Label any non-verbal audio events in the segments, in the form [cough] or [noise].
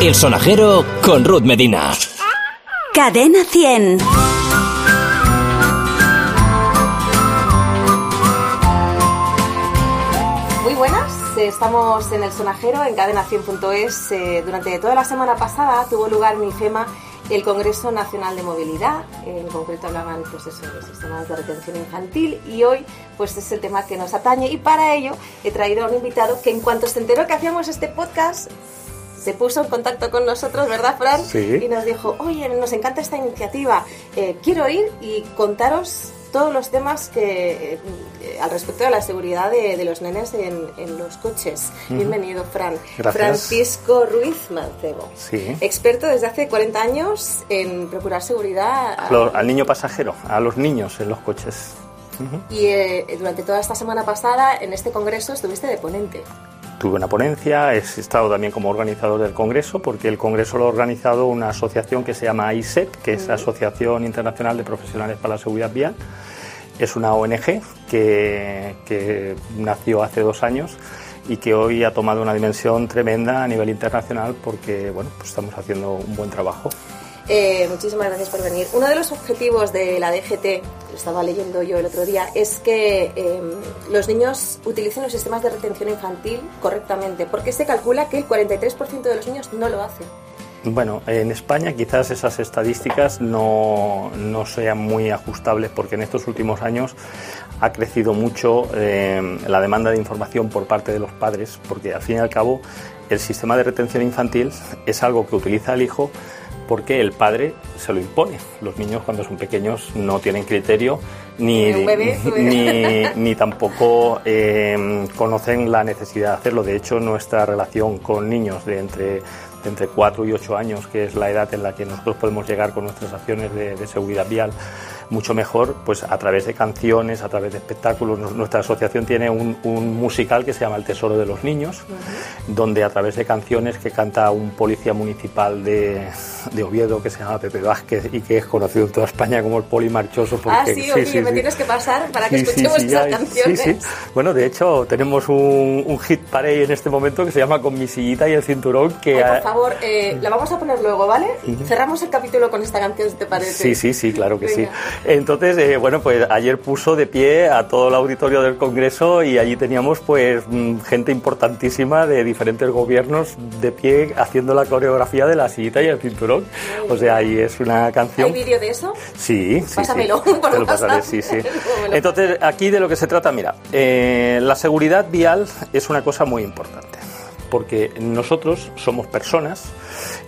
El sonajero con Ruth Medina. Cadena 100. Muy buenas, estamos en el sonajero en cadena 100.es. Eh, durante toda la semana pasada tuvo lugar en IFEMA el Congreso Nacional de Movilidad, en concreto hablaban pues eso, de sistemas de retención infantil y hoy pues es el tema que nos atañe y para ello he traído a un invitado que en cuanto se enteró que hacíamos este podcast se puso en contacto con nosotros, ¿verdad, Fran? Sí. Y nos dijo, oye, nos encanta esta iniciativa, eh, quiero ir y contaros todos los temas que eh, al respecto de la seguridad de, de los nenes en, en los coches. Bienvenido, Fran. Gracias. Francisco Ruiz Mancebo. Sí. Experto desde hace 40 años en procurar seguridad. al niño pasajero, a los niños en los coches. Y eh, durante toda esta semana pasada en este congreso estuviste de ponente. Tuve una ponencia, he estado también como organizador del Congreso, porque el Congreso lo ha organizado una asociación que se llama ISEP, que es Asociación Internacional de Profesionales para la Seguridad Vial. Es una ONG que, que nació hace dos años y que hoy ha tomado una dimensión tremenda a nivel internacional porque bueno, pues estamos haciendo un buen trabajo. Eh, muchísimas gracias por venir. Uno de los objetivos de la DGT, lo estaba leyendo yo el otro día, es que eh, los niños utilicen los sistemas de retención infantil correctamente, porque se calcula que el 43% de los niños no lo hacen. Bueno, en España quizás esas estadísticas no, no sean muy ajustables porque en estos últimos años ha crecido mucho eh, la demanda de información por parte de los padres, porque al fin y al cabo el sistema de retención infantil es algo que utiliza el hijo porque el padre se lo impone. Los niños cuando son pequeños no tienen criterio ni, bebé. ni, [laughs] ni tampoco eh, conocen la necesidad de hacerlo. De hecho, nuestra relación con niños de entre, de entre 4 y 8 años, que es la edad en la que nosotros podemos llegar con nuestras acciones de, de seguridad vial, mucho mejor pues a través de canciones, a través de espectáculos. Nuestra asociación tiene un, un musical que se llama El Tesoro de los Niños, donde a través de canciones que canta un policía municipal de, de Oviedo que se llama Pepe Vázquez y que es conocido en toda España como el poli marchoso. Porque, ah, sí, oye, me tienes que pasar para que escuchemos esas canciones. Sí, sí. Bueno, de hecho, tenemos un, un hit parade en este momento que se llama Con mi sillita y el cinturón. Que Ay, por favor, eh, la vamos a poner luego, ¿vale? Cerramos el capítulo con esta canción, si te parece. Sí, sí, sí, claro que Venga. sí. Entonces, eh, bueno, pues ayer puso de pie a todo el auditorio del Congreso y allí teníamos pues mm, gente importantísima de diferentes gobiernos de pie haciendo la coreografía de la sillita y el cinturón. O sea, ahí es una canción. ¿Hay vídeo de eso? Sí, sí. Pásamelo, sí. por Te lo pasaré, WhatsApp. sí, sí. [laughs] Entonces, aquí de lo que se trata, mira, eh, la seguridad vial es una cosa muy importante, porque nosotros somos personas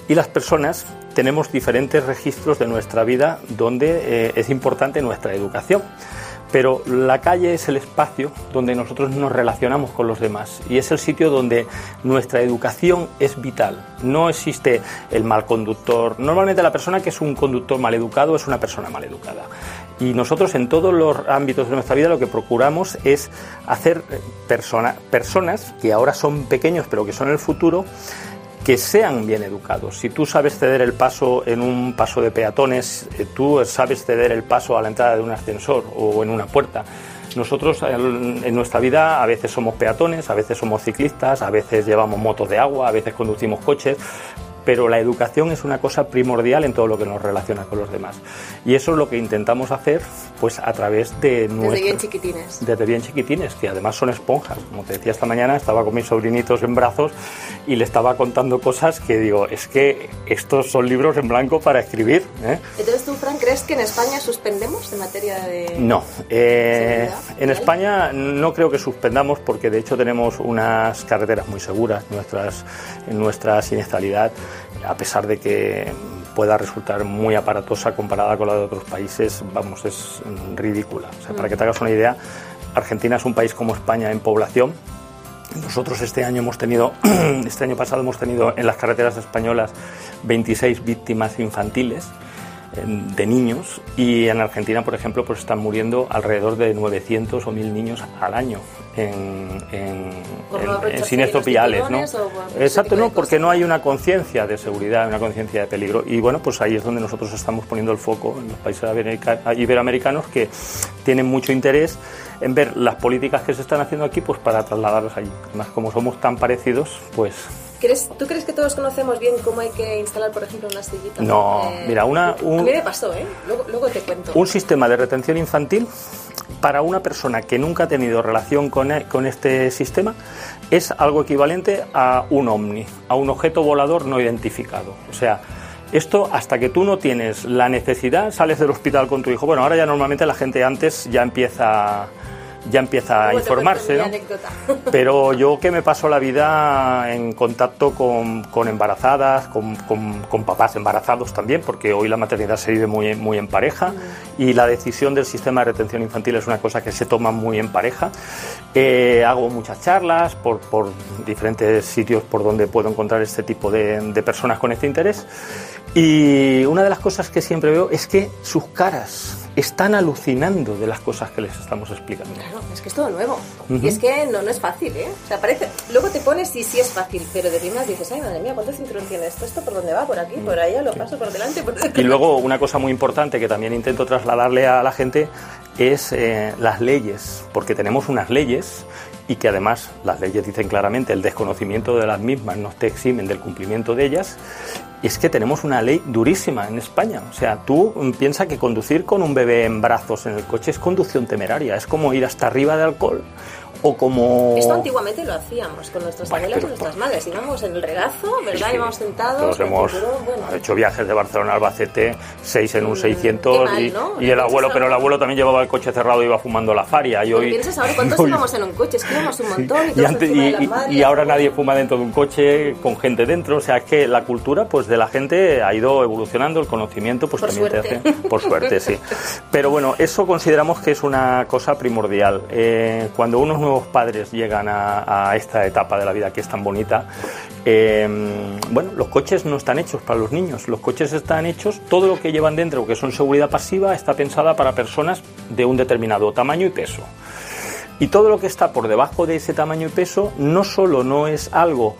y las personas tenemos diferentes registros de nuestra vida donde eh, es importante nuestra educación. Pero la calle es el espacio donde nosotros nos relacionamos con los demás y es el sitio donde nuestra educación es vital. No existe el mal conductor. Normalmente la persona que es un conductor mal educado es una persona mal educada. Y nosotros en todos los ámbitos de nuestra vida lo que procuramos es hacer eh, persona- personas que ahora son pequeños pero que son el futuro que sean bien educados. Si tú sabes ceder el paso en un paso de peatones, eh, tú sabes ceder el paso a la entrada de un ascensor o en una puerta. Nosotros en nuestra vida a veces somos peatones, a veces somos ciclistas, a veces llevamos motos de agua, a veces conducimos coches, pero la educación es una cosa primordial en todo lo que nos relaciona con los demás. Y eso es lo que intentamos hacer pues a través de Desde nuestro bien chiquitines. desde bien chiquitines, que además son esponjas. Como te decía esta mañana, estaba con mis sobrinitos en brazos y le estaba contando cosas que digo, es que estos son libros en blanco para escribir. ¿eh? Entonces, ¿tú, Fran, crees que en España suspendemos en materia de...? No, eh, en España no creo que suspendamos porque de hecho tenemos unas carreteras muy seguras, nuestras, en nuestra siniestralidad, a pesar de que pueda resultar muy aparatosa comparada con la de otros países, vamos, es ridícula. Para que te hagas una idea, Argentina es un país como España en población. Nosotros este año hemos tenido, [clears throat] este año pasado hemos tenido en las carreteras españolas 26 víctimas infantiles de niños y en Argentina, por ejemplo, pues están muriendo alrededor de 900 o 1000 niños al año. en, en, en- siniestros viales, ¿no? Exacto, no, porque no hay una conciencia de seguridad, una conciencia de peligro. Y bueno, pues ahí es donde nosotros estamos poniendo el foco en los países america- iberoamericanos que tienen mucho interés en ver las políticas que se están haciendo aquí, pues para trasladarlas allí. Además, como somos tan parecidos, pues ¿Crees- ¿Tú crees que todos conocemos bien cómo hay que instalar, por ejemplo, una sillita? No, mira, una- A un- mí me pasó, ¿eh? Luego, luego te cuento. un sistema de retención infantil para una persona que nunca ha tenido relación con, e- con este sistema es algo equivalente a un ovni, a un objeto volador no identificado. O sea, esto hasta que tú no tienes la necesidad, sales del hospital con tu hijo. Bueno, ahora ya normalmente la gente antes ya empieza ya empieza a te informarse, ¿no? [laughs] [laughs] Pero yo que me paso la vida en contacto con, con embarazadas, con, con- con papás embarazados también, porque hoy la maternidad se vive muy, muy en pareja y la decisión del sistema de retención infantil es una cosa que se toma muy en pareja. Eh, hago muchas charlas por, por diferentes sitios por donde puedo encontrar este tipo de, de personas con este interés. Y una de las cosas que siempre veo es que sus caras están alucinando de las cosas que les estamos explicando. Claro, es que es todo nuevo. Y es que no, no es fácil, ¿eh? O sea, parece... Luego te pones y sí es fácil, pero de primeras dices, ay, madre mía, ¿cuánto cinturón tiene esto? ¿Esto por dónde va? ¿Por aquí? ¿Por allá? ¿Lo paso por delante? Por... Y luego una cosa muy importante que también intento trasladarle a la gente es eh, las leyes, porque tenemos unas leyes y que además las leyes dicen claramente el desconocimiento de las mismas no te eximen del cumplimiento de ellas. Es que tenemos una ley durísima en España. O sea, tú mm, piensa que conducir con un bebé en brazos en el coche es conducción temeraria, es como ir hasta arriba de alcohol o como... Esto antiguamente lo hacíamos con nuestras Bueno, abuelas y nuestras madres. Íbamos en el regazo, ¿verdad? Sí. Íbamos sentados. Todos hemos bueno. hecho viajes de Barcelona a Albacete, seis en un Mm, 600 qué mal, y, ¿no? y el abuelo, pero el abuelo también llevaba el coche cerrado y iba fumando la faria. Y hoy, piensas ahora [laughs] cuántos hoy- íbamos en un coche, es que íbamos un montón y, y, antes- y- madres. ahora nadie fuma dentro de un coche con gente dentro. O sea, es que la cultura pues de la gente ha ido evolucionando, el conocimiento pues Por también suerte. te hace... Por suerte, sí. [laughs] Pero bueno, eso consideramos que es una cosa primordial. Eh, cuando unos nuevos padres llegan a, esta etapa de la vida que es tan bonita, eh, bueno, los coches no están hechos para los niños. Los coches están hechos, todo lo que llevan dentro, que son seguridad pasiva, está pensada para personas de un determinado tamaño y peso. Y todo lo que está por debajo de ese tamaño y peso no solo no es algo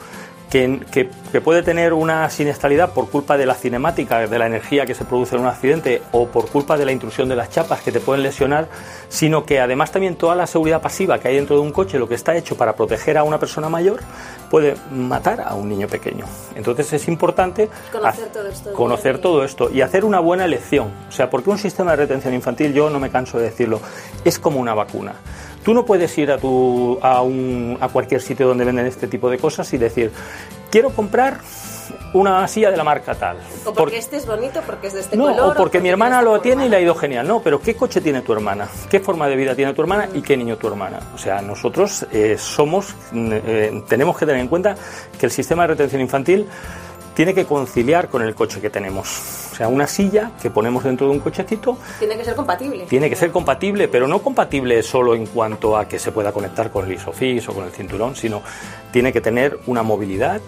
que, que- que puede tener una siniestralidad por culpa de la cinemática, de la energía que se produce en un accidente o por culpa de la intrusión de las chapas que te pueden lesionar, sino que además también toda la seguridad pasiva que hay dentro de un coche, lo que está hecho para proteger a una persona mayor, puede matar a un niño pequeño. Entonces es importante Conocer todo esto conocer todo esto y hacer una buena elección. O sea, porque un sistema de retención infantil, yo no me canso de decirlo, es como una vacuna. Tú no puedes ir a, tu, a, un- a cualquier sitio donde venden este tipo de cosas y decir, quiero comprar una silla de la marca tal. O porque este es bonito, porque es de este no, color. o porque mi hermana lo tiene y le ha ido genial. No, pero ¿qué coche tiene tu hermana? ¿Qué forma de vida tiene tu hermana y qué niño tu hermana? O sea, nosotros eh, somos, eh, tenemos que tener en cuenta que el sistema de retención infantil tiene que conciliar con el coche que tenemos. O sea, una silla que ponemos dentro de un cochecito Tiene que ser compatible. tiene que ser compatible, pero no compatible solo en cuanto a que se pueda conectar con el ISOFIX o con el cinturón, sino tiene que tener una movilidad.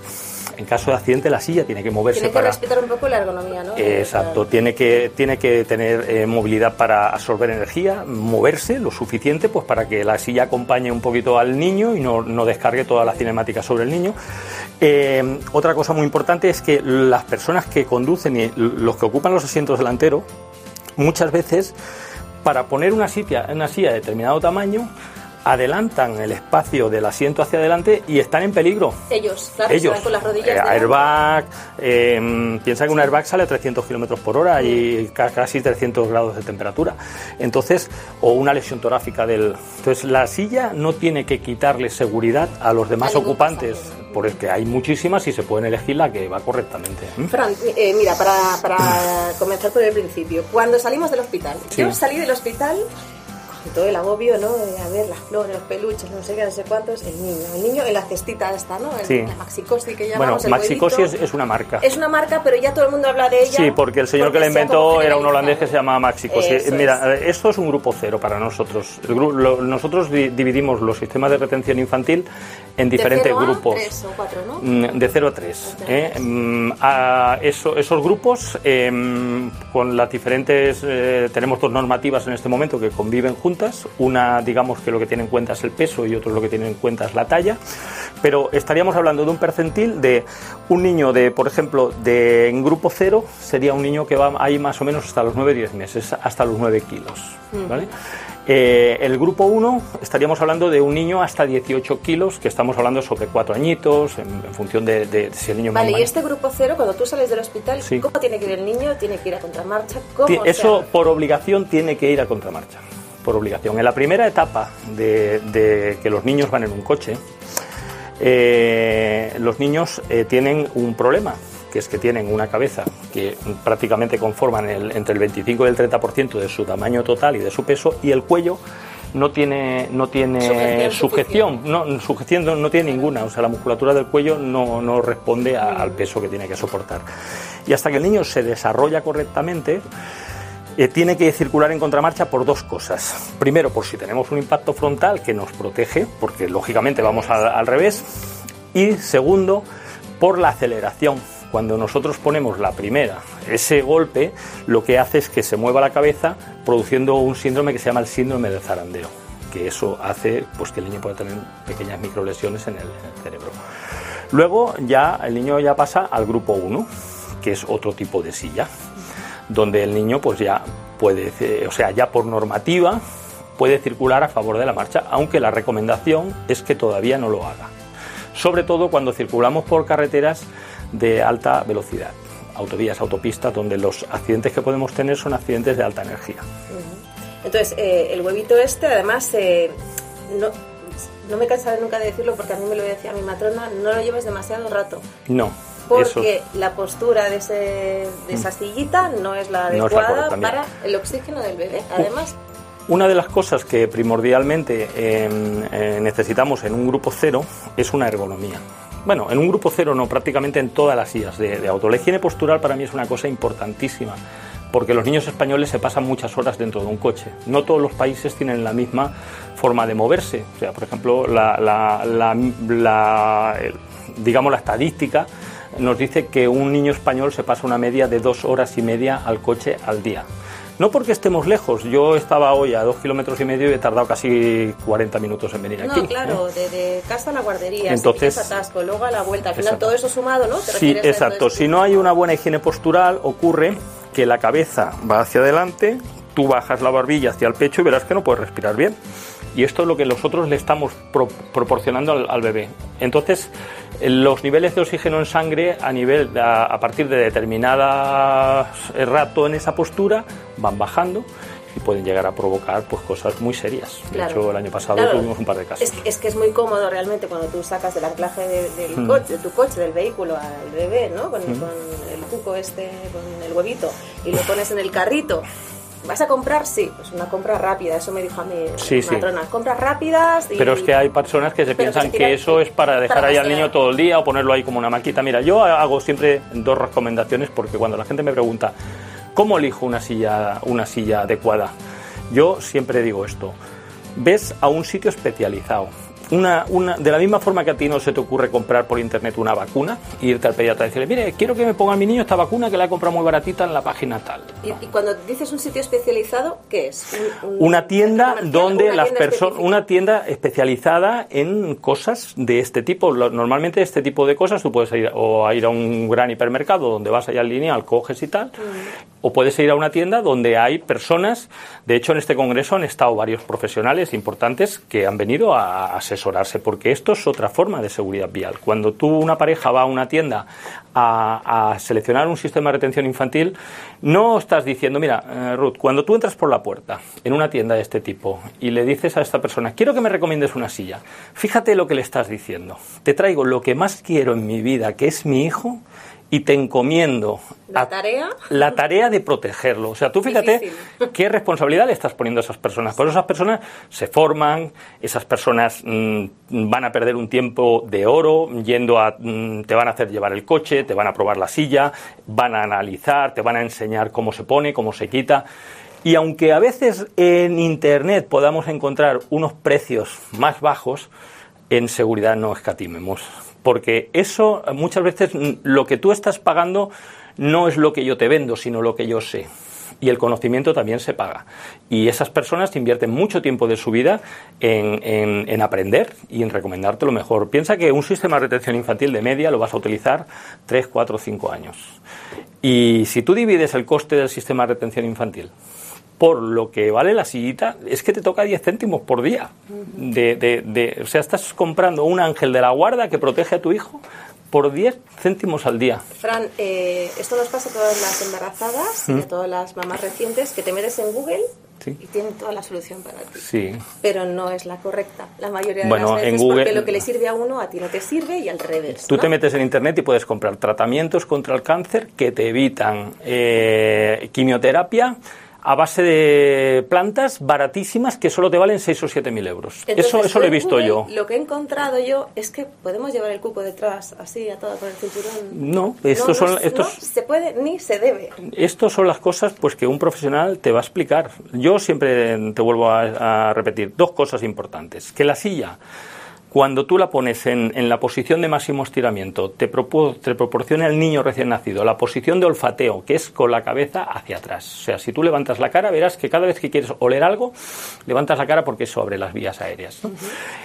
En caso de accidente, la silla tiene que moverse Tiene que para. respetar un poco la ergonomía, ¿no? Exacto, tiene que, tiene que tener eh, movilidad para absorber energía, moverse lo suficiente pues para que la silla acompañe un poquito al niño y no, no descargue toda la cinemática sobre el niño. Eh, otra cosa muy importante es que las personas que conducen y los que ocupan los asientos delanteros, muchas veces para poner una silla, una silla de determinado tamaño, adelantan el espacio del asiento hacia adelante y están en peligro. Ellos, claro, Ellos, van con las rodillas. eh, airbag, eh, piensa que un airbag sale a 300 kilómetros por hora y ca- casi 300 grados de temperatura. Entonces, o una lesión torácica del. Entonces, la silla no tiene que quitarle seguridad a los demás A ocupantes, pasajero. porque hay muchísimas y se pueden elegir la que va correctamente. ¿eh? Fran, eh, mira, para, para [clears throat] comenzar por el principio, cuando salimos del hospital, Sí. yo salí del hospital con todo el agobio, ¿no? De a ver las flores, los peluches, no sé qué, no sé cuántos, el niño, el niño en la cestita esta, ¿no? El- Sí. La maxicosi que Bueno, llamamos el Maxicosi es, es una marca. Es una marca, pero ya todo el mundo habla de ella. Sí, porque el señor que la inventó era un holandés que se llamaba Maxicosi. Eso Mira, eh, esto es un grupo cero para nosotros. El gru- lo- nosotros di- dividimos los sistemas de retención infantil en De diferentes cero a grupos. tres o cuatro, ¿no? Mm, De 0 a 3. esos grupos, eh, con las diferentes. eh, tenemos dos normativas en este momento que conviven juntas juntas. Una, digamos que lo que tiene en cuenta es el peso y otro lo que tiene en cuenta es la talla. Pero estaríamos hablando de un percentil de un niño de, por ejemplo, de en grupo cero sería un niño que va ahí más o menos hasta los 9-10 meses, hasta los 9 kilos. ¿vale? Eh, el grupo 1 estaríamos hablando de un niño hasta 18 kilos, que estamos hablando sobre cuatro añitos, en, en función de, de, si el niño Vale, y este grupo cero, cuando tú sales del hospital, Sí. ¿cómo tiene que ir el niño? ¿Tiene que ir a contramarcha? ¿Cómo Eso hace? por obligación tiene que ir a contramarcha, por obligación. En la primera etapa de, de que los niños van en un coche, eh, los niños eh, tienen un problema, que es que tienen una cabeza que prácticamente conforman el- entre el 25 y el 30% de su tamaño total y de su peso, y el cuello no tiene, no tiene Sujeción no, sujeción no, no tiene ninguna, o sea, la musculatura del cuello no, no responde a- al peso que tiene que soportar. Y hasta que el niño se desarrolla correctamente, eh, tiene que circular en contramarcha por dos cosas. Primero, por si tenemos un impacto frontal que nos protege, porque lógicamente vamos al, revés. Y segundo, por la aceleración. Cuando nosotros ponemos la primera, ese golpe lo que hace es que se mueva la cabeza produciendo un síndrome que se llama el síndrome de zarandeo, que eso hace pues, que el niño pueda tener pequeñas microlesiones en el, en el cerebro. Luego ya el niño ya pasa al grupo 1, que es otro tipo de silla donde el niño pues ya puede, o sea, ya por normativa puede circular a favor de la marcha, aunque la recomendación es que todavía no lo haga. Sobre todo cuando circulamos por carreteras de alta velocidad, autovías, autopistas, donde los accidentes que podemos tener son accidentes de alta energía. Entonces, eh, el huevito este, además, eh, no, no me cansaré nunca de decirlo porque a mí me lo decía mi matrona, no lo lleves demasiado rato. No, eso Porque la postura de, ese, de esa sillita no es la No es la adecuada para el oxígeno del bebé. Además, Una de las cosas que primordialmente eh, eh, necesitamos en un grupo cero es una ergonomía. Bueno, en un grupo cero no, prácticamente en todas las sillas de, de auto. La higiene postural para mí es una cosa importantísima, porque los niños españoles se pasan muchas horas dentro de un coche. No todos los países tienen la misma forma de moverse. O sea, por ejemplo, la, la- la- digamos la estadística nos dice que un niño español se pasa una media de dos horas y media al coche al día. No porque estemos lejos, yo estaba hoy a dos kilómetros y medio y he tardado casi 40 minutos en venir aquí. no, claro, ¿eh? de, de casa a la guardería, Entonces- atasco, luego a la vuelta, al final Exacto. todo eso sumado, ¿no? ¿Te Sí, exacto. Si no hay una buena higiene postural, ocurre que la cabeza va hacia adelante, tú bajas la barbilla hacia el pecho y verás que no puedes respirar bien. Y esto es lo que nosotros le estamos pro- proporcionando al, al bebé. Entonces, eh, los niveles de oxígeno en sangre a nivel a, a partir de determinada rato en esa postura van bajando y pueden llegar a provocar pues cosas muy serias. De Claro. hecho, el año pasado Claro. tuvimos un par de casos. Es, que- es que es muy cómodo realmente cuando tú sacas del anclaje de, del Mm. coche, de tu coche, del vehículo al bebé, ¿no? Con, con el cuco este, con el huevito, y lo pones en el carrito. ¿Vas a comprar? Sí, pues una compra rápida, eso me dijo a Sí, mi sí. matrona. Compras rápidas y... Pero es que hay personas que se piensan que eso es para dejar para ahí al niño todo el día o ponerlo ahí como una maquita. Mira, yo hago siempre dos recomendaciones porque cuando la gente me pregunta cómo elijo una silla, una silla adecuada, yo siempre digo esto: ves a un sitio especializado. Una, una, de la misma forma que a ti no se te ocurre comprar por internet una vacuna irte al pediatra y decirle, mire, quiero que me ponga a mi niño esta vacuna que la he comprado muy baratita en la página tal. Y, y cuando dices un sitio especializado, ¿qué es? Un- un- una tienda donde una las personas una tienda especializada en cosas de este tipo normalmente este tipo de cosas tú puedes ir o a ir a un gran hipermercado donde vas allá al lineal coges y tal o puedes ir a una tienda donde hay personas de hecho en este congreso han estado varios profesionales importantes que han venido a porque esto es otra forma de seguridad vial cuando tú una pareja va a una tienda a, a seleccionar un sistema de retención infantil, no estás diciendo, mira, eh, Ruth, cuando tú entras por la puerta en una tienda de este tipo y le dices a esta persona, quiero que me recomiendes una silla, fíjate lo que le estás diciendo. Te traigo lo que más quiero en mi vida, que es mi hijo, y te encomiendo ¿La tarea? la tarea de protegerlo. O sea, tú fíjate Difícil. qué responsabilidad le estás poniendo a esas personas. Por eso esas personas se forman, esas personas mm, van a perder un tiempo de oro yendo a, mm, te van a hacer llevar el coche, te van a probar la silla, van a analizar, te van a enseñar cómo se pone, cómo se quita. Y aunque a veces en Internet podamos encontrar unos precios más bajos, en seguridad no escatimemos. Porque eso muchas veces mm, lo que tú estás pagando no es lo que yo te vendo, sino lo que yo sé. y el conocimiento también se paga. Y esas personas invierten mucho tiempo de su vida en, en, aprender y en recomendarte lo mejor. Piensa que un sistema de retención infantil de media lo vas a utilizar 3, 4, 5 años. Y si tú divides el coste del sistema de retención infantil por lo que vale la sillita, es que te toca 10 céntimos por día. De, de, de, o sea, estás comprando un ángel de la guarda que protege a tu hijo por 10 céntimos al día. Fran, eh, esto nos pasa a todas las embarazadas y a todas las mamás recientes que te metes en Google y tienen toda la solución para ti. Sí. Pero no es la correcta. La mayoría de las veces en Google, porque lo que le sirve a uno a ti no te sirve y al revés. Tú te metes en internet y puedes comprar tratamientos contra el cáncer que te evitan eh, quimioterapia a base de plantas baratísimas que solo te valen 6 o 7 mil euros. eso eso lo he visto yo. Lo que he encontrado yo es que podemos llevar el cupo detrás así a todo con el cinturón. No, estos son estos no se puede ni se debe. Estos son las cosas pues que un profesional te va a explicar. Yo siempre te vuelvo a repetir dos cosas importantes, que la silla cuando tú la pones en, en la posición de máximo estiramiento, te, te, proporciona el niño recién nacido la posición de olfateo, que es con la cabeza hacia atrás. O sea, si tú levantas la cara, verás que cada vez que quieres oler algo, levantas la cara porque es sobre las vías aéreas.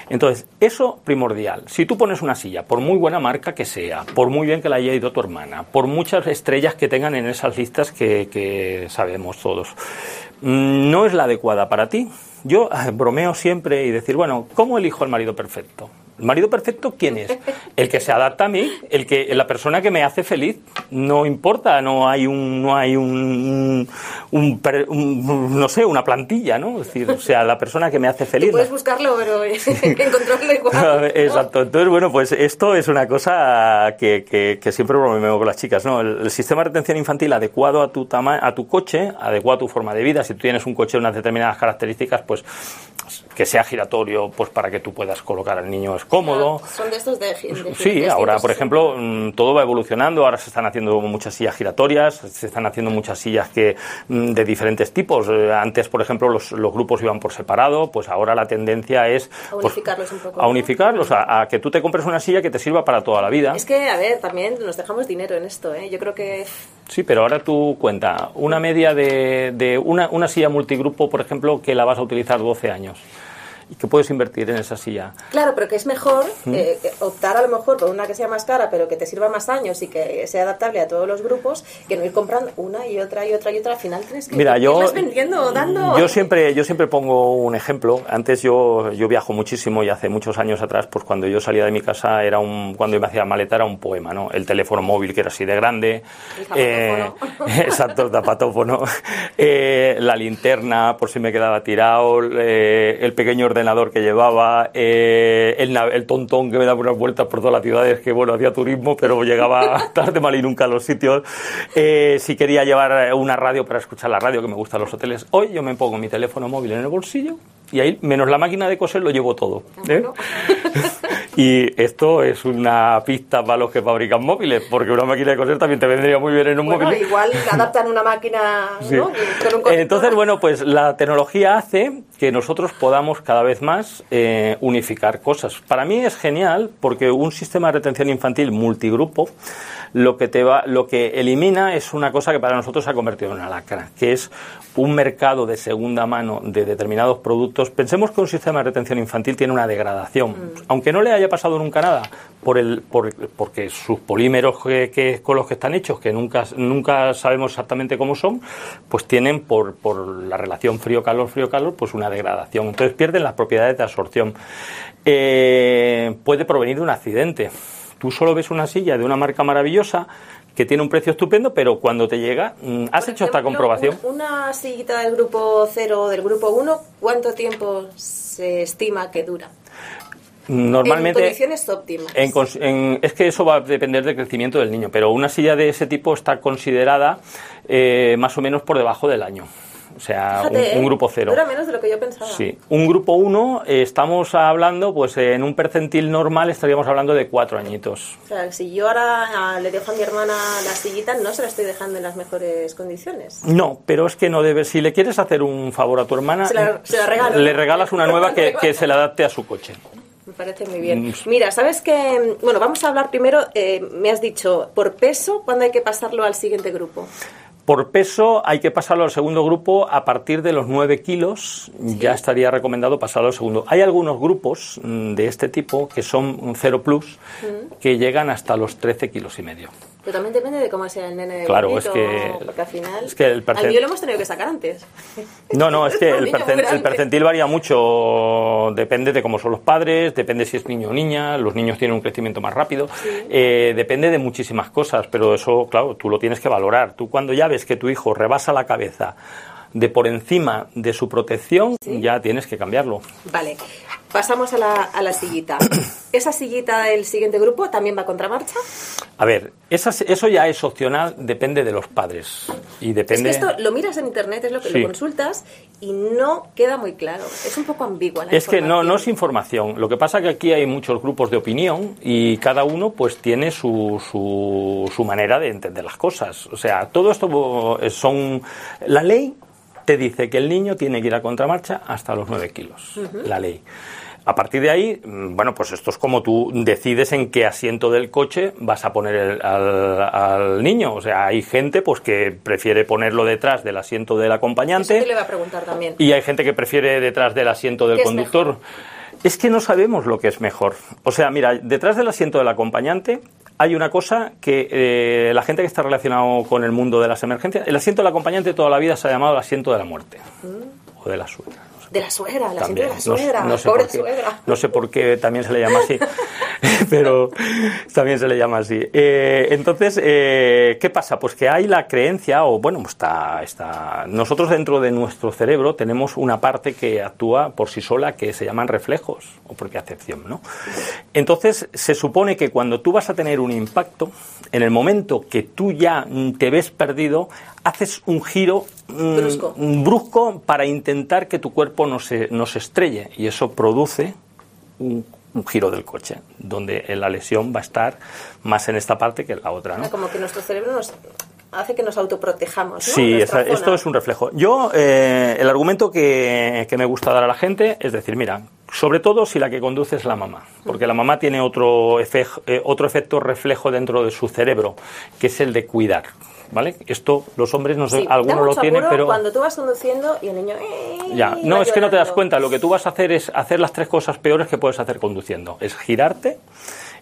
Entonces, eso primordial. Si tú pones una silla, por muy buena marca que sea, por muy bien que la haya ido tu hermana, por muchas estrellas que tengan en esas listas que, que sabemos todos, mm, no es la adecuada para ti, yo ah, bromeo siempre y decir, bueno, ¿cómo elijo al marido perfecto? ¿El marido perfecto quién es? El que se adapta a mí, el que la persona que me hace feliz. No importa, no hay un no hay un, no sé, una plantilla, ¿no? Es decir, o sea, la persona que me hace feliz. puedes buscarlo, pero [laughs] encontrarlo igual. [laughs] Exacto. Entonces, bueno, pues esto es una cosa que, que, siempre bromeo con las chicas, ¿no? El, sistema de retención infantil adecuado a tu tamaño, a tu coche, adecuado a tu forma de vida. Si tú tienes un coche de unas determinadas características, pues que sea giratorio, pues para que tú puedas colocar al niño es cómodo. son de estos de, Sí, ahora, por ejemplo, mm, todo va evolucionando. Ahora se están haciendo muchas sillas giratorias, se están haciendo muchas sillas que mm, de diferentes tipos. Eh, antes, por ejemplo, los, los grupos iban por separado, pues ahora la tendencia es a pues, unificarlos un poco. A unificarlos, a, que tú te compres una silla que te sirva para toda la vida. Es que, a ver, también nos dejamos dinero en esto, ¿eh? Yo creo que Sí, pero ahora tú cuenta, una media de, de una, una, silla multigrupo, por ejemplo, que la vas a utilizar 12 años y que puedes invertir en esa silla. Claro, pero que es mejor eh, optar a lo mejor por una que sea más cara, pero que te sirva más años y que sea adaptable a todos los grupos, que no ir comprando una y otra y otra y otra. Al final tienes que Mira, yo, vendiendo, dando. Yo siempre, yo siempre pongo un ejemplo. Antes yo, yo viajo muchísimo y hace muchos años atrás, pues cuando yo salía de mi casa era un, cuando me hacía maleta era un poema, ¿no? El teléfono móvil que era así de grande. El eh, [laughs] exacto, el zapatófono. [laughs] Eh, la linterna por si me quedaba tirado. Eh, el pequeño ordenador que llevaba, eh, el, el, tontón que me daba unas vueltas por todas las ciudades, que bueno, hacía turismo, pero llegaba [laughs] tarde mal y nunca a los sitios. Eh, si quería llevar una radio para escuchar la radio, que me gustan los hoteles, hoy yo me pongo mi teléfono móvil en el bolsillo y ahí, menos la máquina de coser, lo llevo todo. ¿eh? [laughs] y esto es una pista para los que fabrican móviles, porque una máquina de coser también te vendría muy bien en un móvil. Igual [laughs] adaptan una máquina, ¿no? Entonces, bueno, pues la tecnología hace que nosotros podamos cada vez más eh, unificar cosas. Para mí es genial porque un sistema de retención infantil multigrupo lo que te va, lo que elimina es una cosa que para nosotros se ha convertido en una lacra, que es un mercado de segunda mano de determinados productos. Pensemos que un sistema de retención infantil tiene una degradación, mm. aunque no le haya pasado nunca nada, por el, por, porque sus polímeros que, con los que están hechos, que nunca, nunca sabemos exactamente cómo son, pues tienen por, por la relación frío-calor, frío-calor, pues una degradación. Entonces pierden las propiedades de absorción. Eh, puede provenir de un accidente Tú solo ves una silla de una marca maravillosa que tiene un precio estupendo, pero cuando te llega, mm, ¿has hecho esta comprobación? Una sillita del grupo 0 o del grupo 1, ¿cuánto tiempo se estima que dura? Normalmente. En condiciones óptimas. es que eso va a depender del crecimiento del niño, pero una silla de ese tipo está considerada eh, más o menos por debajo del año o sea, un, ¿eh? grupo cero. Dura menos de lo que yo pensaba. Sí, un grupo uno, eh, estamos hablando, pues en un percentil normal estaríamos hablando de cuatro añitos. O sea, si yo ahora ah, le dejo a mi hermana la sillita, no se la estoy dejando en las mejores condiciones. No, pero es que no debes, si le quieres hacer un favor a tu hermana, le regalas una nueva que, que se le adapte a su coche. Me parece muy bien. Mm. Mira, sabes que, bueno, vamos a hablar primero, eh, me has dicho, por peso, ¿cuándo hay que pasarlo al siguiente grupo? Por peso hay que pasarlo al segundo grupo a partir de los 9 kilos, ya estaría recomendado pasarlo al segundo. Hay algunos grupos mm, de este tipo que son un 0 plus que llegan hasta los 13 kilos y medio. Pero también depende de cómo sea el nene de Claro, es que- Porque al final... es que el percent- Al lo hemos tenido que sacar antes. [laughs] No, no, es que [laughs] el, percentil varía mucho, depende de cómo son los padres, depende si es niño o niña, los niños tienen un crecimiento más rápido, eh, depende de muchísimas cosas, pero eso, claro, tú lo tienes que valorar. Tú cuando ya ves que tu hijo rebasa la cabeza de por encima de su protección, ya tienes que cambiarlo. Vale, pasamos a la, a la sillita. [coughs] ¿Esa sillita del siguiente grupo también va a contramarcha? A ver, esas- eso ya es opcional, depende de los padres. Y depende... Es que esto lo miras en internet, es lo que Sí. lo consultas y no queda muy claro. Es un poco ambigua la Es que no, no es información. Lo que pasa que aquí hay muchos grupos de opinión y cada uno pues tiene su, su, su manera de entender las cosas. O sea, todo esto son... La ley te dice que el niño tiene que ir a contramarcha hasta los 9 kilos. La ley. A partir de ahí, mm, bueno, pues esto es como tú decides en qué asiento del coche vas a poner el- al, al niño. O sea, hay gente pues que prefiere ponerlo detrás del asiento del Eso acompañante. te le voy a preguntar también. Y hay gente que prefiere detrás del asiento del ¿Qué es conductor. Es que no sabemos lo que es mejor. O sea, mira, detrás del asiento del acompañante hay una cosa que eh, la gente que está relacionado con el mundo de las emergencias, el asiento del acompañante toda la vida se ha llamado el asiento de la muerte o de la suegra. De la suegra, la También. de la suegra, no sé pobre qué, suegra. No sé por qué también se le llama así, [laughs] pero también se le llama así. Eh, entonces, eh, ¿qué pasa? Pues que hay la creencia, o bueno, está, está. Nosotros dentro de nuestro cerebro tenemos una parte que actúa por sí sola que se llaman reflejos o por acepción, ¿no? Entonces, se supone que cuando tú vas a tener un impacto, en el momento que tú ya te ves perdido, haces un giro mm, Brusco. brusco para intentar que tu cuerpo no se, no se estrelle y eso produce un, un giro del coche, donde la lesión va a estar más en esta parte que en la otra. ¿no? Como que nuestro cerebro nos hace que nos autoprotejamos. ¿no? Sí, esto es un reflejo. Yo, eh, el argumento que, que me gusta dar a la gente es decir, mira, sobre todo si la que conduce es la mamá, porque la mamá tiene otro, efe- eh, otro efecto reflejo dentro de su cerebro, que es el de cuidar. ¿Vale? Esto los hombres no sé, Sí, algunos lo tienen, pero cuando tú vas conduciendo y el niño... eh, Ya, no, es que no te das cuenta. Lo que tú vas a hacer es hacer las tres cosas peores que puedes hacer conduciendo. Es girarte,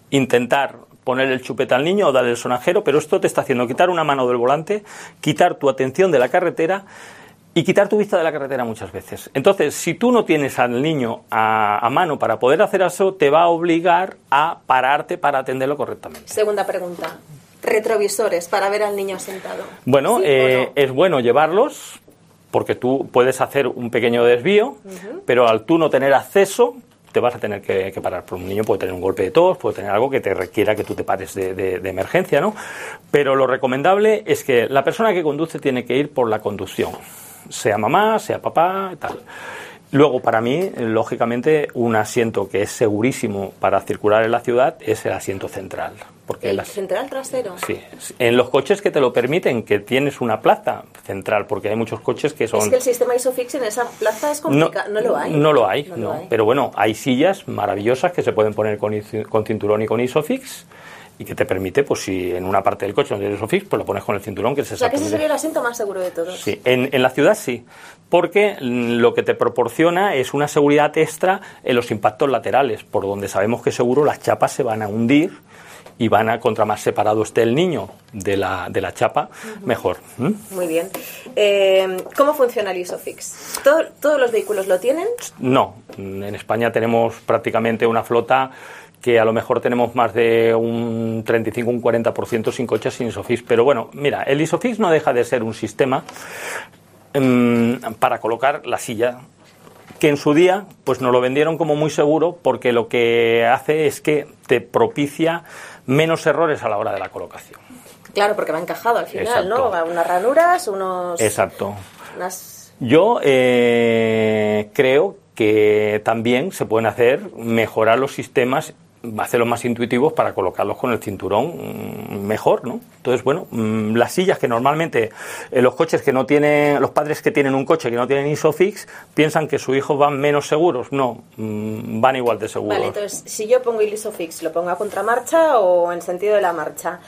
intentar poner el chupete al niño o darle el sonajero, pero esto te está haciendo quitar una mano del volante, quitar tu atención de la carretera y quitar tu vista de la carretera muchas veces. Entonces, si tú no tienes al niño a, a mano para poder hacer eso, te va a obligar a pararte para atenderlo correctamente. Segunda pregunta. Retrovisores para ver al niño sentado. Bueno, ¿Sí o eh, no? es bueno llevarlos porque tú puedes hacer un pequeño desvío, pero al tú no tener acceso te vas a tener que, que parar. Por un niño puede tener un golpe de tos, puede tener algo que te requiera que tú te pares de, de- de emergencia, ¿no? Pero lo recomendable es que la persona que conduce tiene que ir por la conducción, sea mamá, sea papá, tal. Luego, para mí, lógicamente, un asiento que es segurísimo para circular en la ciudad es el asiento central. Porque El las- central trasero. Sí, en los coches que te lo permiten, que tienes una plaza central, porque hay muchos coches que son... Es que el sistema ISOFIX en esa plaza es complicado. No, lo hay. No lo hay, No no. lo hay. Pero bueno, hay sillas maravillosas que se pueden poner con, con cinturón y con ISOFIX y que te permite, pues si en una parte del coche no tienes ISOFIX, pues lo pones con el cinturón, que es o sea, que ese exactamente... sería el asiento más seguro de todos. Sí, en, en la ciudad sí, porque lo que te proporciona es una seguridad extra en los impactos laterales, por donde sabemos que seguro las chapas se van a hundir y van a, contra más separado esté el niño de la, de la chapa, mejor. Muy bien. Eh, ¿Cómo funciona el ISOFIX? ¿Todo- ¿Todos los vehículos lo tienen? No, en España tenemos prácticamente una flota que a lo mejor tenemos más de un 35, un 40% sin coches sin ISOFIX. Pero bueno, mira, el ISOFIX no deja de ser un sistema mm, para colocar la silla que en su día pues nos lo vendieron como muy seguro porque lo que hace es que te propicia menos errores a la hora de la colocación. Claro, porque va encajado al final, Exacto. ¿no? Unas ranuras, unos... Exacto. unas- Yo eh, creo que también se pueden hacer mejorar los sistemas, hacerlos más intuitivos para colocarlos con el cinturón mm, mejor, ¿no? Entonces, bueno, mm, las sillas que normalmente eh, los coches que no tienen, los padres que tienen un coche que no tienen ISOFIX piensan que sus hijos van menos seguros, no, mm, van igual de seguros. Vale, entonces, si yo pongo el ISOFIX, ¿lo pongo a contramarcha o en sentido de la marcha?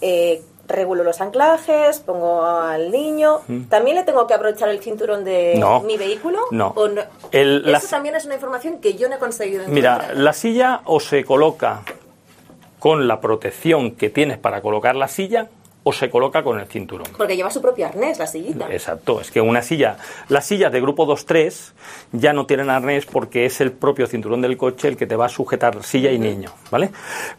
Eh, regulo los anclajes, pongo al niño. ¿También le tengo que aprovechar el cinturón de No. mi vehículo? No. ¿O El- Eso también es una información que yo no he conseguido Mira, encontrar. la silla o se coloca con la protección que tienes para colocar la silla o se coloca con el cinturón. Porque lleva su propio arnés, la sillita. Exacto, es que una silla, las sillas de grupo 2-3 ya no tienen arnés porque es el propio cinturón del coche el que te va a sujetar silla y niño, ¿vale?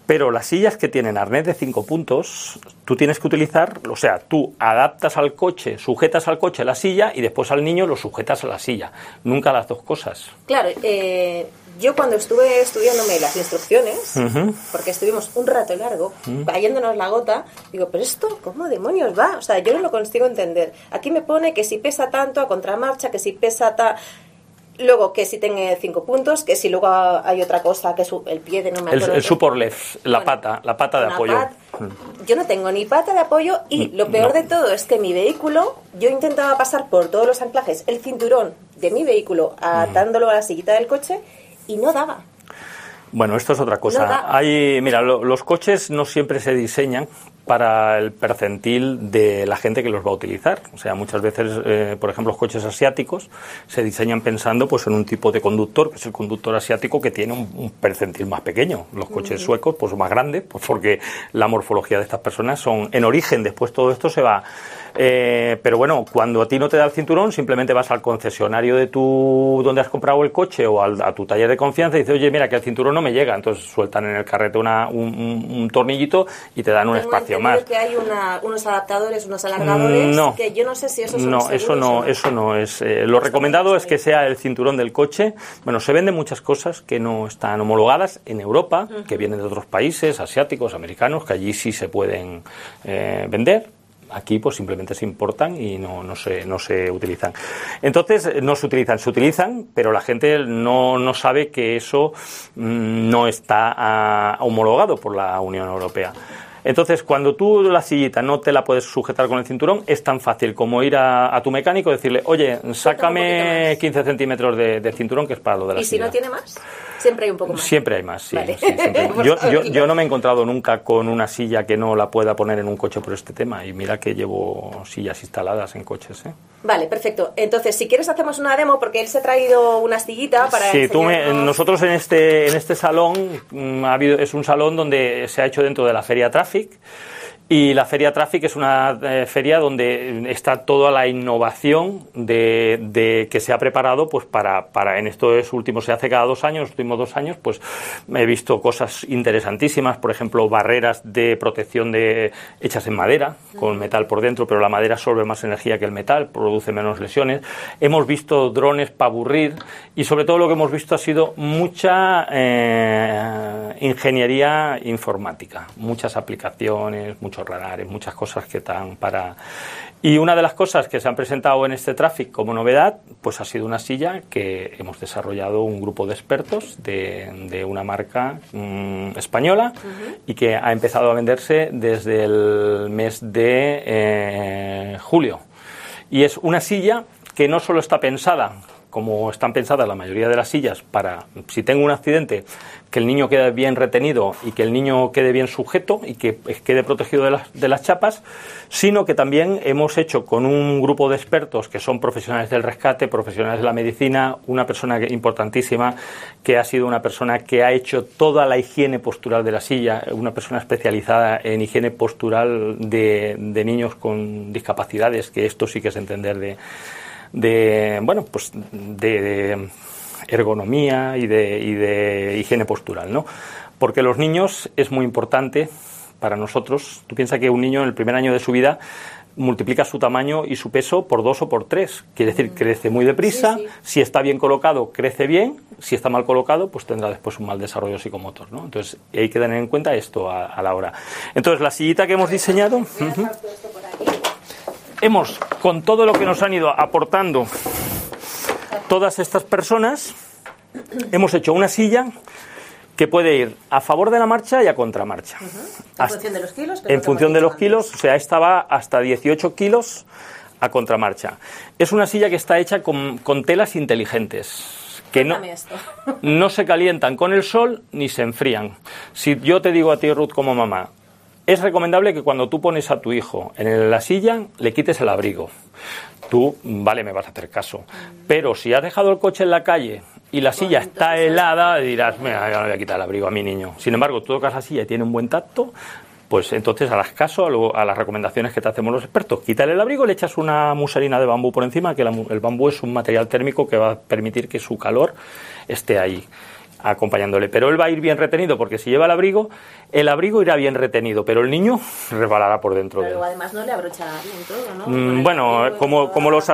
Pero las sillas que tienen arnés de 5 puntos, tú tienes que utilizar, o sea, tú adaptas al coche, sujetas al coche la silla y después al niño lo sujetas a la silla, nunca las dos cosas. Claro, eh, yo cuando estuve estudiándome las instrucciones, porque estuvimos un rato largo cayéndonos la gota, digo, pero esto, ¿cómo demonios va? O sea, yo no lo consigo entender. Aquí me pone que si pesa tanto a contramarcha, que si pesa ta... Luego, que si tenga cinco puntos, que si luego hay otra cosa, que es el pie de no me El, acuerdo el qué. support left, la Bueno, pata, la pata de apoyo. pat- Yo no tengo ni pata de apoyo y lo peor no. de todo es que mi vehículo, yo intentaba pasar por todos los anclajes, el cinturón de mi vehículo atándolo a la sillita del coche y no daba. Bueno, esto es otra cosa. Hay, mira, lo- los coches no siempre se diseñan para el percentil de la gente que los va a utilizar. O sea, muchas veces, eh, por ejemplo, los coches asiáticos se diseñan pensando pues en un tipo de conductor, que es el conductor asiático que tiene un, un percentil más pequeño. Los coches suecos, pues más grandes, pues porque la morfología de estas personas son en origen. Después todo esto se va. Eh, pero bueno, cuando a ti no te da el cinturón, simplemente vas al concesionario de tu donde has comprado el coche o al- a tu taller de confianza y dices, oye, mira que el cinturón no me llega. Entonces sueltan en el carrete una- un, un- un tornillito y te dan un Tengo espacio más. que hay una- unos adaptadores, unos alargadores, no. que yo no sé si son No, eso no, eso no es. eh, lo recomendado es que sea el cinturón del coche. Bueno, se venden muchas cosas que no están homologadas en Europa, que vienen de otros países, asiáticos, americanos, que allí sí se pueden eh, vender. Aquí pues simplemente se importan y no, no, se, no se utilizan. Entonces no se utilizan, se utilizan, pero la gente no, no sabe que eso mm, no está ah, homologado por la Unión Europea. Entonces, cuando tú la sillita no te la puedes sujetar con el cinturón, es tan fácil como ir a, a tu mecánico y decirle, oye, sácame más". 15 centímetros de, de cinturón, que es para lo de la ¿Y si silla. no tiene más? Siempre hay un poco más. Siempre hay más, sí. Vale. sí, siempre [laughs] Yo, yo- yo no me he encontrado nunca con una silla que no la pueda poner en un coche por este tema. Y mira que llevo sillas instaladas en coches. ¿eh? Vale, perfecto. Entonces, si quieres hacemos una demo porque él se ha traído una sillita para Sí, tú me- nosotros en este, en este salón, mm, ha habido, es un salón donde se ha hecho dentro de la Feria Traffic. Y la Feria Traffic es una eh, feria donde está toda la innovación de, de que se ha preparado pues para, para en estos últimos, se hace cada dos años, los últimos dos años, pues he visto cosas interesantísimas, por ejemplo, barreras de protección de, hechas en madera, con metal por dentro, pero la madera absorbe más energía que el metal, produce menos lesiones. Hemos visto drones para aburrir y sobre todo lo que hemos visto ha sido mucha eh, ingeniería informática, muchas aplicaciones, muchos radares, muchas cosas que están para... Y una de las cosas que se han presentado en este Traffic como novedad, pues ha sido una silla que hemos desarrollado un grupo de expertos de, de una marca mm, española y que ha empezado a venderse desde el mes de eh, julio. Y es una silla que no solo está pensada, como están pensadas la mayoría de las sillas, para si tengo un accidente, que el niño quede bien retenido y que el niño quede bien sujeto y que quede protegido de las, de las chapas, sino que también hemos hecho con un grupo de expertos que son profesionales del rescate, profesionales de la medicina, una persona importantísima que ha sido una persona que ha hecho toda la higiene postural de la silla, una persona especializada en higiene postural de, de niños con discapacidades, que esto sí que es entender de, de bueno, pues de, de ergonomía y de, y de higiene postural, ¿no? Porque los niños es muy importante para nosotros. Tú piensas que un niño en el primer año de su vida multiplica su tamaño y su peso por dos o por tres. Quiere decir, crece muy deprisa. Sí, sí. Si está bien colocado, crece bien. Si está mal colocado, pues tendrá después un mal desarrollo psicomotor, ¿no? Entonces, hay que tener en cuenta esto a, a la hora. Entonces, la sillita que hemos diseñado... hemos, con todo lo que nos han ido aportando todas estas personas, hemos hecho una silla que puede ir a favor de la marcha y a contramarcha. En Hasta- función de los kilos. en función de los kilos, o sea, esta va hasta 18 kilos a contramarcha. Es una silla que está hecha con, con telas inteligentes. Que no, [laughs] no se calientan con el sol ni se enfrían. Si yo te digo a ti, Ruth, como mamá, es recomendable que cuando tú pones a tu hijo en la silla, le quites el abrigo. Tú, vale, me vas a hacer caso. Pero si has dejado el coche en la calle y la silla está helada, dirás, mira, ya no voy a quitar el abrigo a mi niño. Sin embargo, tú tocas la silla y tiene un buen tacto, pues entonces harás caso a, las recomendaciones que te hacemos los expertos. Quítale el abrigo, le echas una muselina de bambú por encima, que el bambú es un material térmico que va a permitir que su calor esté ahí acompañándole. Pero él va a ir bien retenido porque si lleva el abrigo, el abrigo irá bien retenido, pero el niño [laughs] resbalará por dentro pero de él. además no le abrochará bien todo, ¿no? Mm, bueno, como, como, los,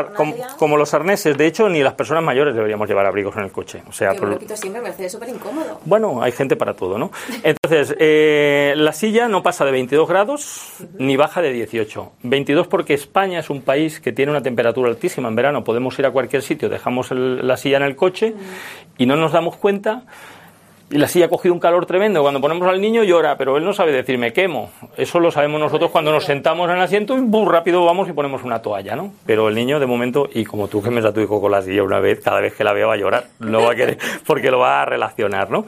como, los arneses, de hecho, ni las personas mayores deberíamos llevar abrigos en el coche. O sea, por... lo siempre, me parece súper incómodo. Bueno, hay gente para todo, ¿no? Entonces, eh, la silla no pasa de 22 grados ni baja de 18. 22 porque España es un país que tiene una temperatura altísima en verano. Podemos ir a cualquier sitio, dejamos la silla en el coche y no nos damos cuenta y la silla ha cogido un calor tremendo. Cuando ponemos al niño llora, pero él no sabe decir me quemo. Eso lo sabemos nosotros cuando nos sentamos en el asiento y ¡bum! rápido vamos y ponemos una toalla, ¿no? Pero el niño de momento, y como tú que me a tu hijo con la silla una vez, cada vez que la veo va a llorar. No va a querer, [laughs] porque lo va a relacionar, ¿no?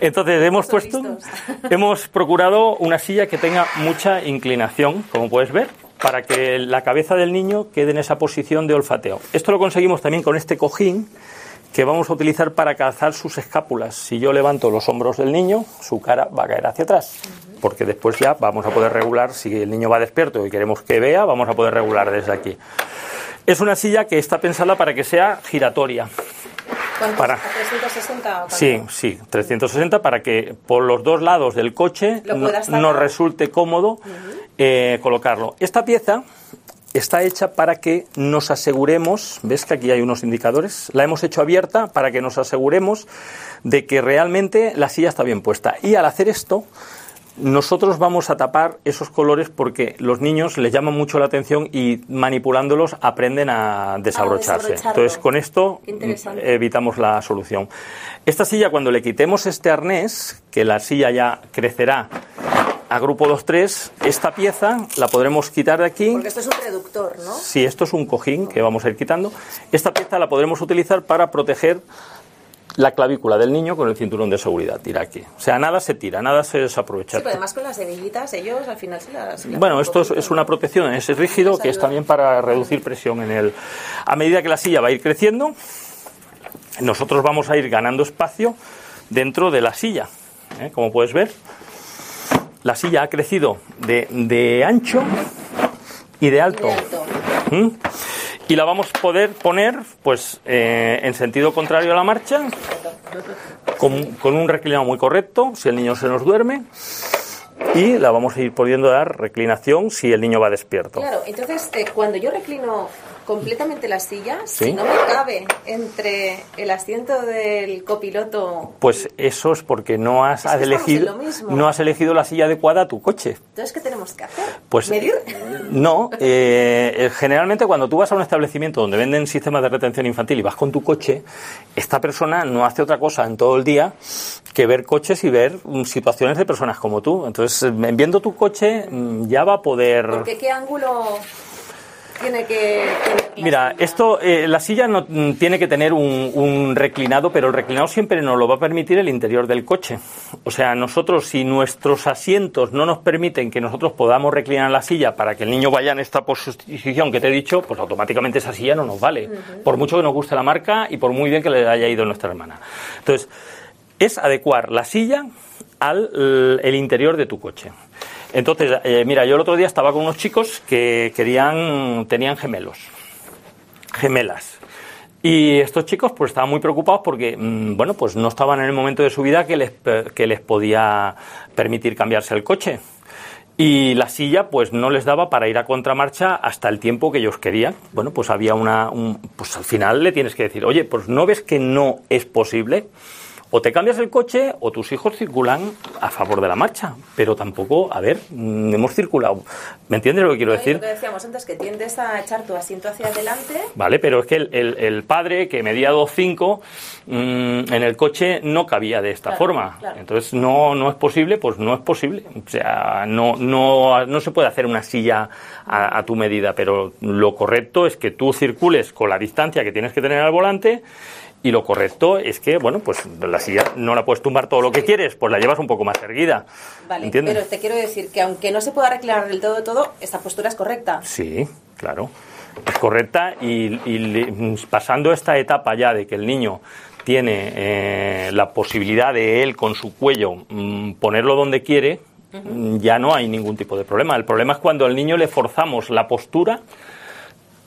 Entonces hemos puesto, [laughs] hemos procurado una silla que tenga mucha inclinación, como puedes ver, para que la cabeza del niño quede en esa posición de olfateo. Esto lo conseguimos también con este cojín que vamos a utilizar para calzar sus escápulas. Si yo levanto los hombros del niño, su cara va a caer hacia atrás, porque después ya vamos a poder regular, si el niño va despierto y queremos que vea, vamos a poder regular desde aquí. Es una silla que está pensada para que sea giratoria. Para, 360 Sí, sí, 360 para que por los dos lados del coche nos resulte cómodo eh, colocarlo. Esta pieza está hecha para que nos aseguremos, ves que aquí hay unos indicadores, la hemos hecho abierta para que nos aseguremos de que realmente la silla está bien puesta. Y al hacer esto, nosotros vamos a tapar esos colores porque los niños les llaman mucho la atención y manipulándolos aprenden a desabrocharse. Entonces, con esto evitamos la solución. Esta silla, cuando le quitemos este arnés, que la silla ya crecerá a grupo 2-3, esta pieza la podremos quitar de aquí. Porque esto es un reductor, ¿no? Sí, esto es un cojín que vamos a ir quitando. Esta pieza la podremos utilizar para proteger la clavícula del niño con el cinturón de seguridad. Tira aquí. O sea, nada se tira, nada se desaprovecha. Sí, pero además con las hebillitas ellos al final se las... bueno, esto es, una protección, es rígido, que es también para reducir presión en el... A medida que la silla va a ir creciendo, nosotros vamos a ir ganando espacio dentro de la silla. ¿eh? Como puedes ver, la silla ha crecido de, ancho y de alto. ¿Mm? Y la vamos a poder poner pues eh, en sentido contrario a la marcha, con, con, un reclinado muy correcto, si el niño se nos duerme, y la vamos a ir pudiendo dar reclinación si el niño va despierto. Claro, entonces eh, cuando yo reclino completamente la silla, si no me cabe entre el asiento del copiloto. Pues eso es porque no has, elegido no has elegido la silla adecuada a tu coche. Entonces qué tenemos que hacer? Pues medir. No, eh, eh, generalmente cuando tú vas a un establecimiento donde venden sistemas de retención infantil y vas con tu coche, esta persona no hace otra cosa en todo el día que ver coches y ver mm, situaciones de personas como tú. Entonces, viendo tu coche mm, ya va a poder. Porque qué ángulo tiene que Mira, esto, eh, la silla no mm, tiene que tener un, reclinado, pero el reclinado siempre nos lo va a permitir el interior del coche. O sea, nosotros, si nuestros asientos no nos permiten que nosotros podamos reclinar la silla para que el niño vaya en esta posición que te he dicho, pues automáticamente esa silla no nos vale. Por mucho que nos guste la marca y por muy bien que le haya ido nuestra hermana. Entonces, es adecuar la silla al el interior de tu coche. Entonces, eh, mira, yo el otro día estaba con unos chicos que querían, tenían gemelos, gemelas. Y estos chicos pues estaban muy preocupados porque, mm, bueno, pues no estaban en el momento de su vida que les, que les podía permitir cambiarse el coche. Y la silla pues no les daba para ir a contramarcha hasta el tiempo que ellos querían. Bueno, pues había una... pues al final le tienes que decir, oye, pues no ves que no es posible o te cambias el coche o tus hijos circulan a favor de la marcha. Pero tampoco, a ver, mm, hemos circulado. ¿Me entiendes lo que quiero decir? Lo que decíamos antes, que tiendes a echar tu asiento hacia adelante. Vale, pero es que el, padre que medía 2,5 mm, en el coche no cabía de esta forma. Entonces no, no es posible, pues no es posible. O sea, no, no, no se puede hacer una silla a, a tu medida, pero lo correcto es que tú circules con la distancia que tienes que tener al volante Y lo correcto es que, bueno, pues la silla no la puedes tumbar todo lo que quieres, pues la llevas un poco más erguida. Vale, ¿entiendes? pero te quiero decir que aunque no se pueda reclinar del todo todo, esta postura es correcta. Sí, claro. Es correcta y, pasando esta etapa ya de que el niño tiene eh, la posibilidad de él con su cuello mm, ponerlo donde quiere, ya no hay ningún tipo de problema. El problema es cuando al niño le forzamos la postura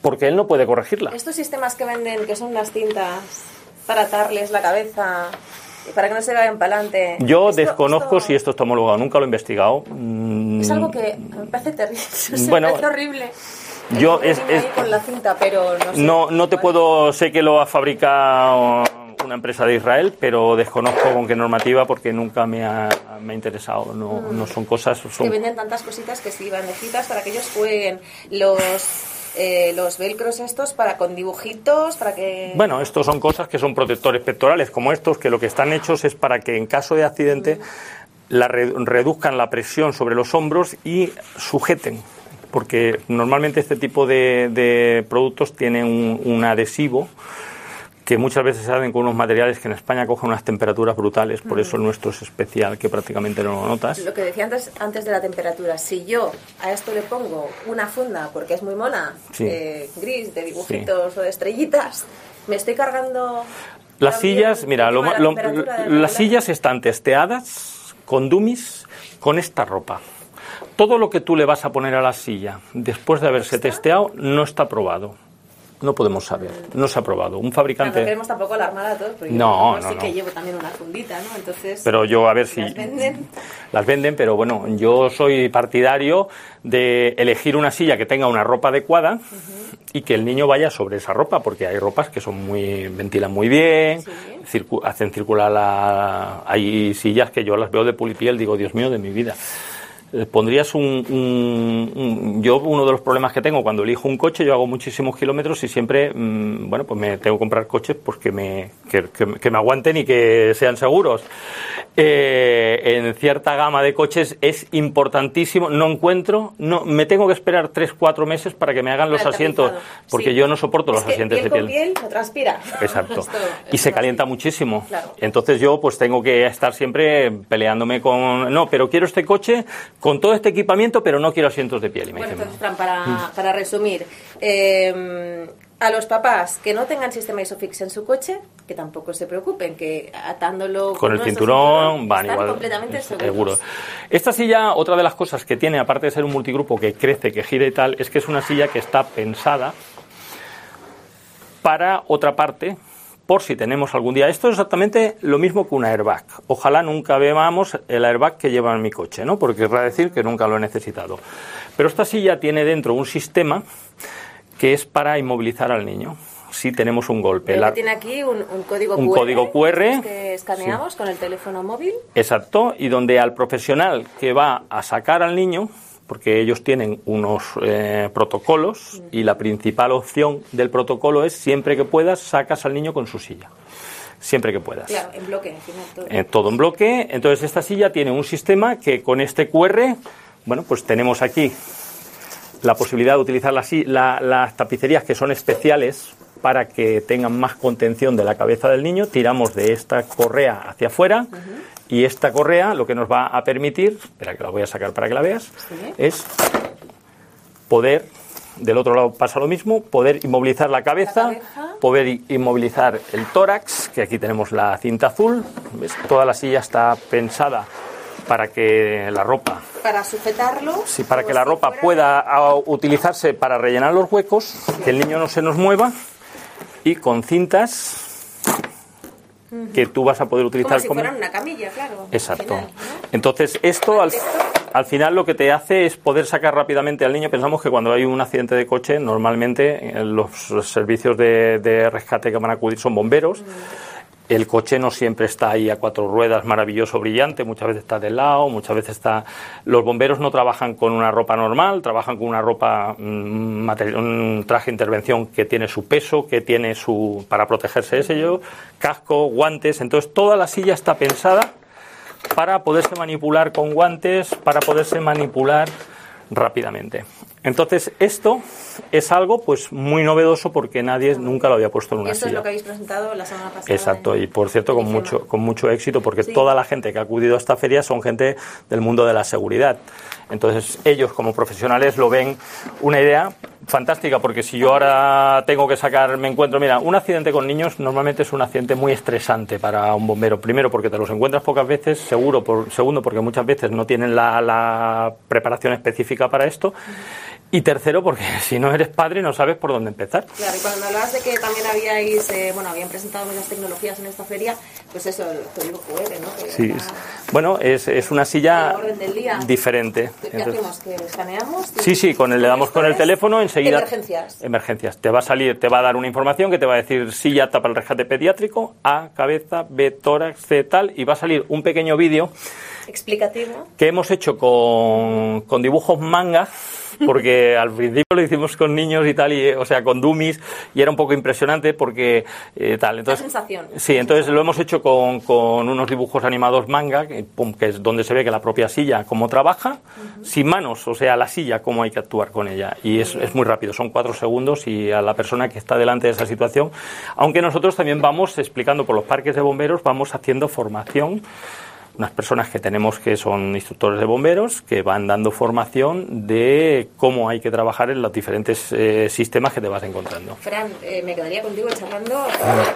porque él no puede corregirla. Estos sistemas que venden, que son unas cintas para atarles la cabeza y para que no se vayan para adelante. Yo Esto- desconozco esto si esto está homologado, nunca lo he investigado. Mm, Es algo que me parece terrible. [laughs] me Bueno, parece horrible. yo es- es- con la cinta, pero no sé. No, no te puedo, sé que lo ha fabricado una empresa de Israel, pero desconozco con qué normativa porque nunca me ha, me ha interesado. No, no son cosas. Que Son, venden tantas cositas que sí, bandecitas para que ellos jueguen. Los, eh, los velcros estos para con dibujitos, para que... bueno, estos son cosas que son protectores pectorales, como estos, que lo que están hechos es para que en caso de accidente la re- reduzcan la presión sobre los hombros y sujeten. Porque normalmente este tipo de, de productos tienen un adhesivo que muchas veces se hacen con unos materiales que en España cogen unas temperaturas brutales, por eso el nuestro es especial, que prácticamente no lo notas. Lo que decía antes, antes de la temperatura, si yo a esto le pongo una funda, porque es muy mona, Sí. eh, gris, de dibujitos o de estrellitas, me estoy cargando... Las sillas, mira, lo la lo- las sillas están testeadas con dummies con esta ropa. Todo lo que tú le vas a poner a la silla después de haberse testeado no está probado. No podemos saber, no se ha probado. Un Claro, no fabricante. queremos tampoco alarmar a todos, porque No, yo no, sí no. que llevo también una fundita, ¿no? Entonces, Pero yo a ver si las venden. las venden, pero bueno, yo soy partidario de elegir una silla que tenga una ropa adecuada y que el niño vaya sobre esa ropa, porque hay ropas que son muy ventilan muy bien, Sí. circu- hacen circular la hay sillas que yo las veo de pulipiel, digo, Dios mío, de mi vida. Eh, Pondrías un, un- un- Yo, uno de los problemas que tengo cuando elijo un coche, yo hago muchísimos kilómetros y siempre, mm, bueno, pues me tengo que comprar coches pues que me, que, que- que me aguanten y que sean seguros. Eh, en cierta gama de coches es importantísimo. No encuentro, no me tengo que esperar 3-4 meses para que me hagan los asientos, porque Sí. yo no soporto los que asientos piel de piel. piel no transpira. Exacto. [laughs] Esto- Y se calienta muchísimo. Claro. Entonces yo pues tengo que estar siempre peleándome con... No, pero quiero este coche con todo este equipamiento, pero no quiero asientos de piel. Y me Bueno, entonces, Fran, para, para resumir, eh, a los papás que no tengan sistema ISOFIX en su coche, que tampoco se preocupen, que atándolo con el cinturón van están igual. completamente seguros. seguro. Esta silla, otra de las cosas que tiene, aparte de ser un multigrupo que crece, que gira y tal, es que es una silla que está pensada para otra parte, por si tenemos algún día. Esto es exactamente lo mismo que una airbag. Ojalá nunca veamos el airbag que lleva en mi coche, ¿no? Porque querrá decir que nunca lo he necesitado. Pero esta silla tiene dentro un sistema que es para inmovilizar al niño. Si tenemos un golpe. La- tiene aquí un, un código Un QR, código QR, que escaneamos con el teléfono móvil. Exacto, y donde al profesional que va a sacar al niño, porque ellos tienen unos eh, protocolos y la principal opción del protocolo es siempre que puedas sacas al niño con su silla. Siempre que puedas. Claro, en bloque, al final todo. Eh, todo en bloque. Entonces esta silla tiene un sistema que con este QR, bueno, pues tenemos aquí la posibilidad de utilizar las, la- las tapicerías que son especiales para que tengan más contención de la cabeza del niño. Tiramos de esta correa hacia afuera y esta correa lo que nos va a permitir, espera que la voy a sacar para que la veas, Sí. es poder, del otro lado pasa lo mismo, poder inmovilizar la cabeza, La cabeza. poder inmovilizar el tórax, que aquí tenemos la cinta azul, ¿ves? toda la silla está pensada para que la ropa Para sujetarlo. Sí, para que la si ropa fuera- pueda utilizarse para rellenar los huecos, que el niño no se nos mueva y con cintas que tú vas a poder utilizar Como si como- fuera una camilla, claro. Exacto. al final, ¿no? Entonces, esto al, al final lo que te hace es poder sacar rápidamente al niño. Pensamos que cuando hay un accidente de coche, normalmente eh, los servicios de, de rescate que van a acudir son bomberos. El coche no siempre está ahí a cuatro ruedas, maravilloso, brillante, muchas veces está de lado, muchas veces está... Los bomberos no trabajan con una ropa normal, trabajan con una ropa, mm, un traje de intervención que tiene su peso, que tiene su... para protegerse de ello, casco, guantes, entonces toda la silla está pensada para poderse manipular con guantes, para poderse manipular rápidamente. Entonces, esto es algo pues muy novedoso porque nadie nunca lo había puesto en una Esto es silla. lo que habéis presentado la semana pasada. Exacto, y por cierto con mucho, con mucho éxito porque Sí. toda la gente que ha acudido a esta feria son gente del mundo de la seguridad. Entonces ellos como profesionales lo ven una idea fantástica porque si yo ahora tengo que sacar, me encuentro, mira, un accidente con niños normalmente es un accidente muy estresante para un bombero. Primero porque te los encuentras pocas veces, seguro, por, segundo porque muchas veces no tienen la, la preparación específica para esto. Y tercero, porque [laughs] si no eres padre no sabes por dónde empezar. Claro, y cuando hablabas de que también habíais, eh, bueno, habían presentado muchas tecnologías en esta feria, pues eso, el código QR, ¿no? Que Sí. era Bueno, es, es una silla El orden del día. diferente. ¿Qué, qué Entonces- hacemos? ¿Que escaneamos? Sí, sí, con el, le damos con el teléfono enseguida. Emergencias. Emergencias. Te va a salir, te va a dar una información que te va a decir silla tapa el rescate pediátrico, A, cabeza, B, tórax, C, tal, y va a salir un pequeño vídeo Explicativo. que hemos hecho con, con dibujos manga, porque [laughs] al principio lo hicimos con niños y tal, y, o sea, con dummies, y era un poco impresionante porque eh, tal. Entonces, sensación. Sí, entonces lo hemos hecho con, con unos dibujos animados manga, que, pum, que es donde se ve que la propia silla cómo trabaja, sin manos, o sea, la silla, cómo hay que actuar con ella. Y es, es muy rápido, son cuatro segundos y a la persona que está delante de esa situación, aunque nosotros también vamos explicando por los parques de bomberos, vamos haciendo formación unas personas que tenemos que son instructores de bomberos que van dando formación de cómo hay que trabajar en los diferentes eh, sistemas que te vas encontrando. Fran, eh, me quedaría contigo charlando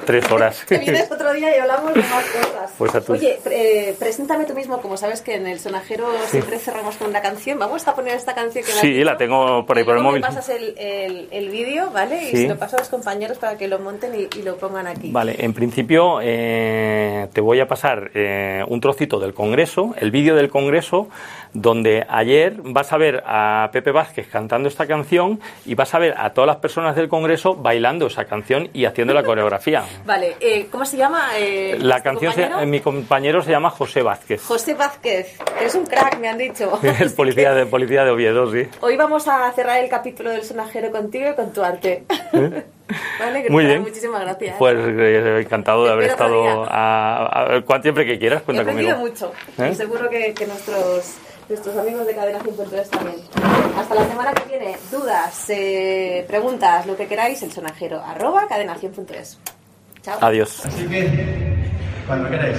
Tres horas. [laughs] que vienes otro día y hablamos de más cosas. Pues a tu- Oye, eh, preséntame tú mismo, como sabes que en el sonajero siempre cerramos con una canción. Vamos a poner esta canción que Sí, la tengo por ahí por el móvil. Me pasas el, el, el vídeo, ¿vale? Y Sí. se lo paso a los compañeros para que lo monten y, y lo pongan aquí. Vale, en principio eh, te voy a pasar eh, un trocito del Congreso, el vídeo del Congreso, donde ayer vas a ver a Pepe Vázquez cantando esta canción y vas a ver a todas las personas del Congreso bailando esa canción y haciendo la coreografía. [laughs] Vale, eh, ¿cómo se llama? eh, La tu canción, se- mi compañero se llama José Vázquez, José Vázquez, eres un crack, me han dicho. [laughs] el policía de, policía de Oviedo, sí. Hoy vamos a cerrar el capítulo del sonajero contigo y con tu arte. Vale, Muy bien. Muchísimas gracias. Pues eh, encantado de haber estado a, a- siempre que quieras, He cuenta aprendido conmigo. mucho. ¿Eh? Y seguro que, que nuestros, nuestros amigos de Cadena 100.3 también. Hasta la semana que viene. Dudas, eh, preguntas, lo que queráis, el sonajero. Arroba cadena 100.3. Chao. Adiós. Así que, cuando queráis.